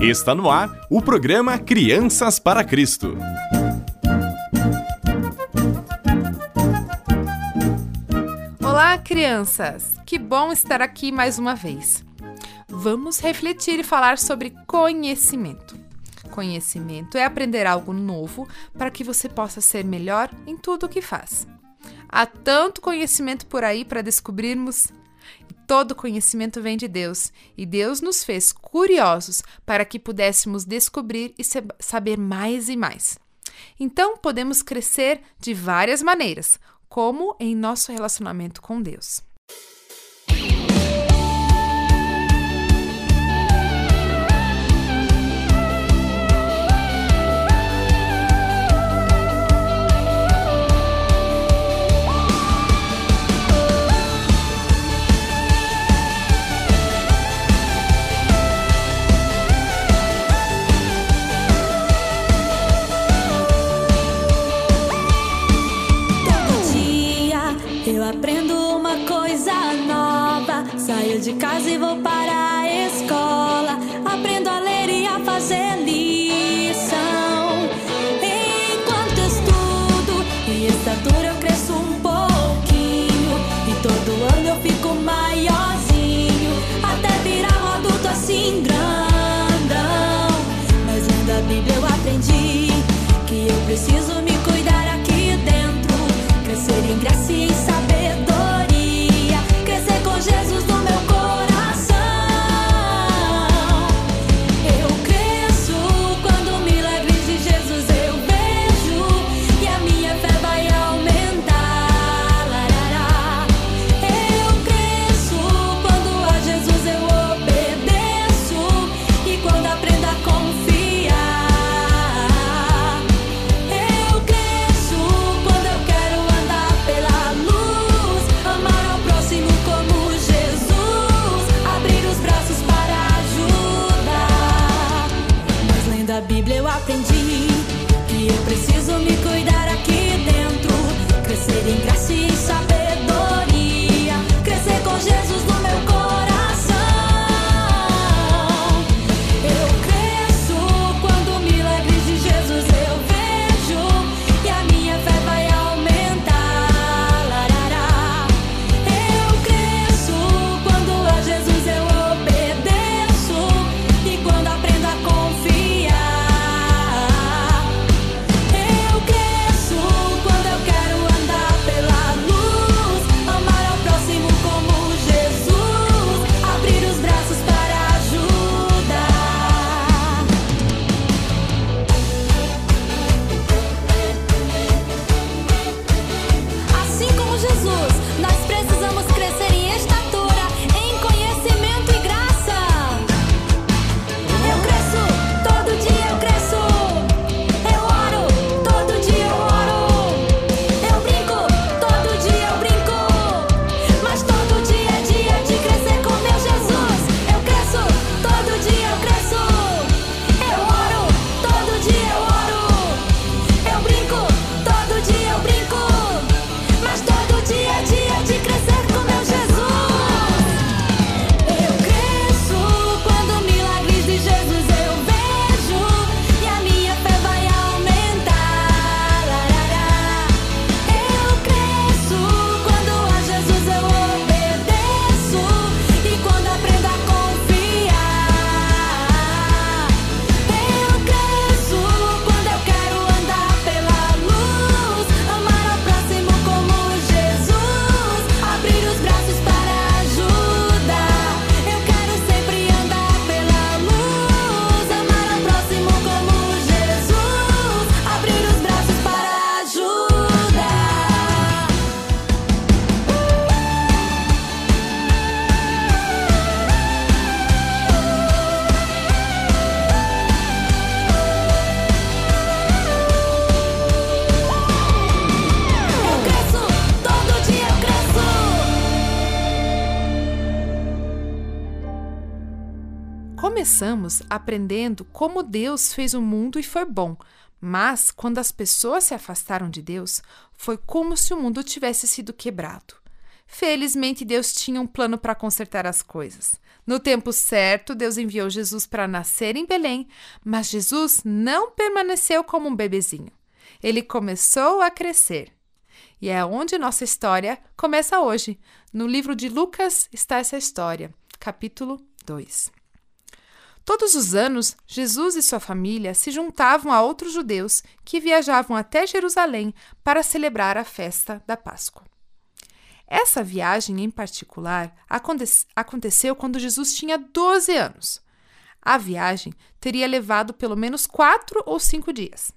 Está no ar o programa Crianças para Cristo. Olá, crianças! Que bom estar aqui mais uma vez. Vamos refletir e falar sobre conhecimento. Conhecimento é aprender algo novo para que você possa ser melhor em tudo o que faz. Há tanto conhecimento por aí para descobrirmos. Todo conhecimento vem de Deus e Deus nos fez curiosos para que pudéssemos descobrir e saber mais e mais. Então, podemos crescer de várias maneiras, como em nosso relacionamento com Deus. Aprendi que eu preciso me Bíblia eu aprendi que eu preciso me cuidar aqui dentro, crescer em graça e sabedoria, crescer com Jesus no meu corpo. Começamos aprendendo como Deus fez o mundo e foi bom, mas quando as pessoas se afastaram de Deus, foi como se o mundo tivesse sido quebrado. Felizmente, Deus tinha um plano para consertar as coisas. No tempo certo, Deus enviou Jesus para nascer em Belém, mas Jesus não permaneceu como um bebezinho. Ele começou a crescer. E é onde nossa história começa hoje. No livro de Lucas está essa história, capítulo 2. Todos os anos, Jesus e sua família se juntavam a outros judeus que viajavam até Jerusalém para celebrar a festa da Páscoa. Essa viagem em particular aconteceu quando Jesus tinha 12 anos. A viagem teria levado pelo menos quatro ou cinco dias.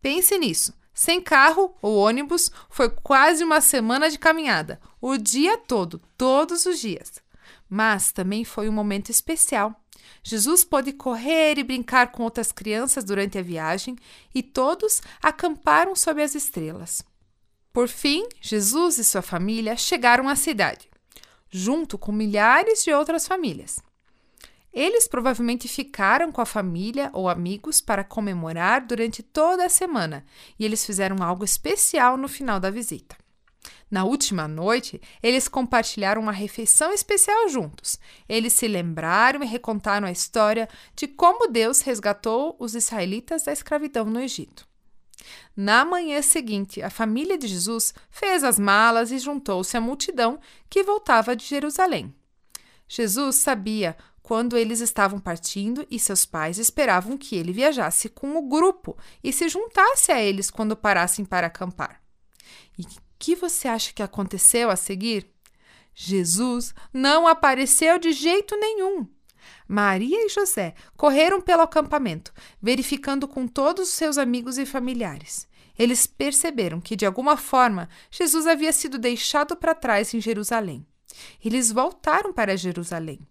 Pense nisso. Sem carro ou ônibus, foi quase uma semana de caminhada, o dia todo, todos os dias. Mas também foi um momento especial. Jesus pôde correr e brincar com outras crianças durante a viagem e todos acamparam sob as estrelas. Por fim, Jesus e sua família chegaram à cidade, junto com milhares de outras famílias. Eles provavelmente ficaram com a família ou amigos para comemorar durante toda a semana e eles fizeram algo especial no final da visita. Na última noite, eles compartilharam uma refeição especial juntos. Eles se lembraram e recontaram a história de como Deus resgatou os israelitas da escravidão no Egito. Na manhã seguinte, a família de Jesus fez as malas e juntou-se à multidão que voltava de Jerusalém. Jesus sabia quando eles estavam partindo e seus pais esperavam que ele viajasse com o grupo e se juntasse a eles quando parassem para acampar. E que você acha que aconteceu a seguir? Jesus não apareceu de jeito nenhum. Maria e José correram pelo acampamento, verificando com todos os seus amigos e familiares. Eles perceberam que, de alguma forma, Jesus havia sido deixado para trás em Jerusalém. Eles voltaram para Jerusalém.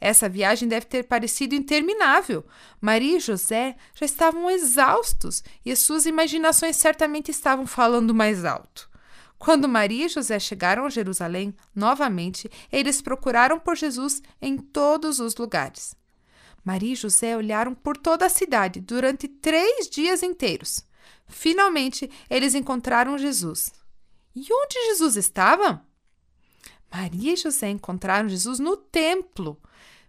Essa viagem deve ter parecido interminável. Maria e José já estavam exaustos e suas imaginações certamente estavam falando mais alto. Quando Maria e José chegaram a Jerusalém, novamente, eles procuraram por Jesus em todos os lugares. Maria e José olharam por toda a cidade durante três dias inteiros. Finalmente, eles encontraram Jesus. E onde Jesus estava? Maria e José encontraram Jesus no templo.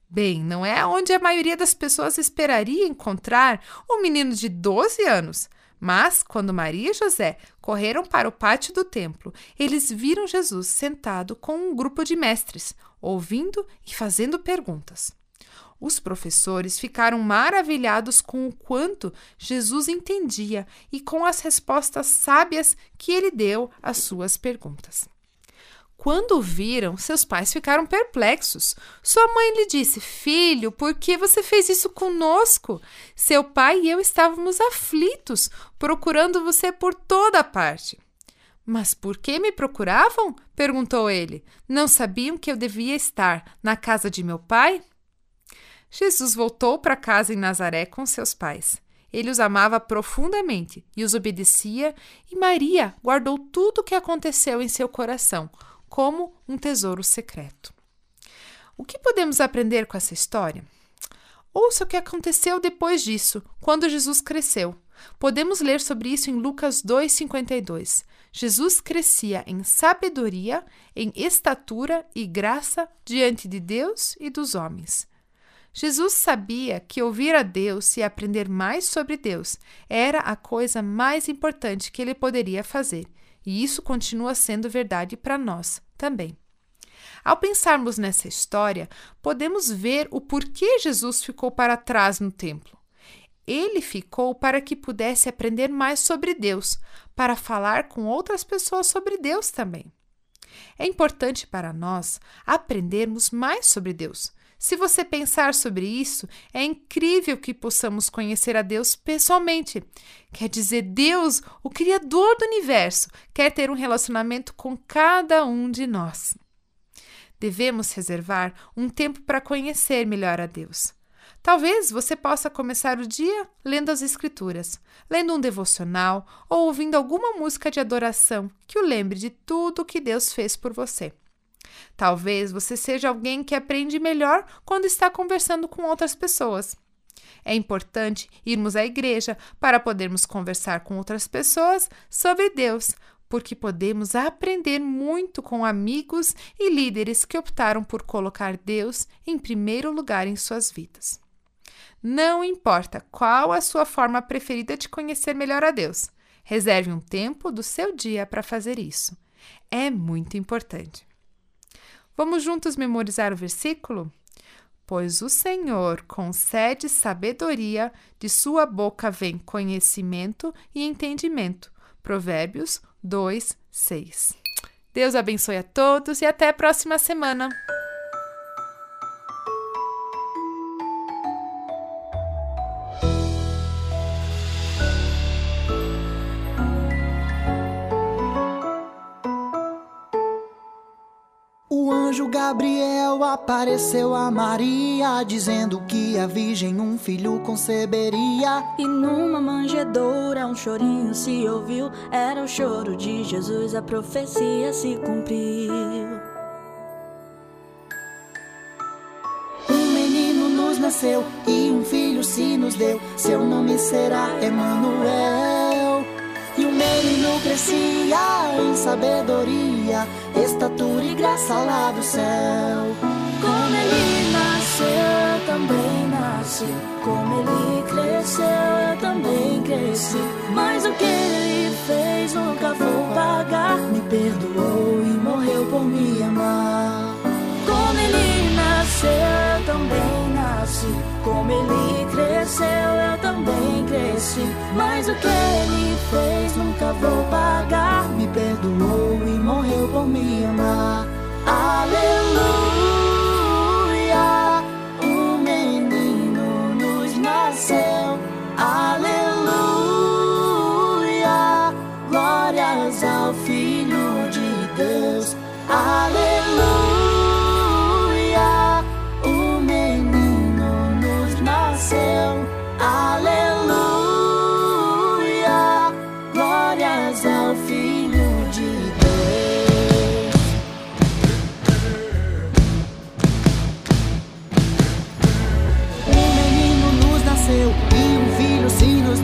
Bem, não é onde a maioria das pessoas esperaria encontrar um menino de 12 anos, mas, quando Maria e José correram para o pátio do templo, eles viram Jesus sentado com um grupo de mestres, ouvindo e fazendo perguntas. Os professores ficaram maravilhados com o quanto Jesus entendia e com as respostas sábias que ele deu às suas perguntas. Quando viram, seus pais ficaram perplexos. Sua mãe lhe disse: Filho, por que você fez isso conosco? Seu pai e eu estávamos aflitos, procurando você por toda parte. Mas por que me procuravam? perguntou ele. Não sabiam que eu devia estar na casa de meu pai? Jesus voltou para casa em Nazaré com seus pais. Ele os amava profundamente e os obedecia, e Maria guardou tudo o que aconteceu em seu coração como um tesouro secreto. O que podemos aprender com essa história? Ouça o que aconteceu depois disso, quando Jesus cresceu. Podemos ler sobre isso em Lucas 2,52. Jesus crescia em sabedoria, em estatura e graça diante de Deus e dos homens. Jesus sabia que ouvir a Deus e aprender mais sobre Deus era a coisa mais importante que ele poderia fazer, e isso continua sendo verdade para nós também. Ao pensarmos nessa história, podemos ver o porquê Jesus ficou para trás no templo. Ele ficou para que pudesse aprender mais sobre Deus, para falar com outras pessoas sobre Deus também. É importante para nós aprendermos mais sobre Deus, se você pensar sobre isso, é incrível que possamos conhecer a Deus pessoalmente. Quer dizer, Deus, o Criador do universo, quer ter um relacionamento com cada um de nós. Devemos reservar um tempo para conhecer melhor a Deus. Talvez você possa começar o dia lendo as Escrituras, lendo um devocional ou ouvindo alguma música de adoração que o lembre de tudo o que Deus fez por você. Talvez você seja alguém que aprende melhor quando está conversando com outras pessoas. É importante irmos à igreja para podermos conversar com outras pessoas sobre Deus, porque podemos aprender muito com amigos e líderes que optaram por colocar Deus em primeiro lugar em suas vidas. Não importa qual a sua forma preferida de conhecer melhor a Deus, reserve um tempo do seu dia para fazer isso. É muito importante. Vamos juntos memorizar o versículo? Pois o Senhor concede sabedoria, de sua boca vem conhecimento e entendimento. Provérbios 2, 6. Deus abençoe a todos e até a próxima semana. Gabriel apareceu a Maria, dizendo que a virgem um filho conceberia. E numa manjedoura um chorinho se ouviu, era o choro de Jesus, a profecia se cumpriu. Um menino nos nasceu e um filho se nos deu, seu nome será Emanuel. O menino crescia em sabedoria, estatura e graça lá do céu. Como ele nasceu, eu também nasci. Como ele cresceu, eu também cresci. Mas o que ele fez nunca vou pagar. Me perdoou e morreu por me amar. Como ele nasceu, eu também nasci. Como ele cresceu, eu também cresci. Mas o que ele fez nunca vou pagar.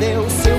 deu seu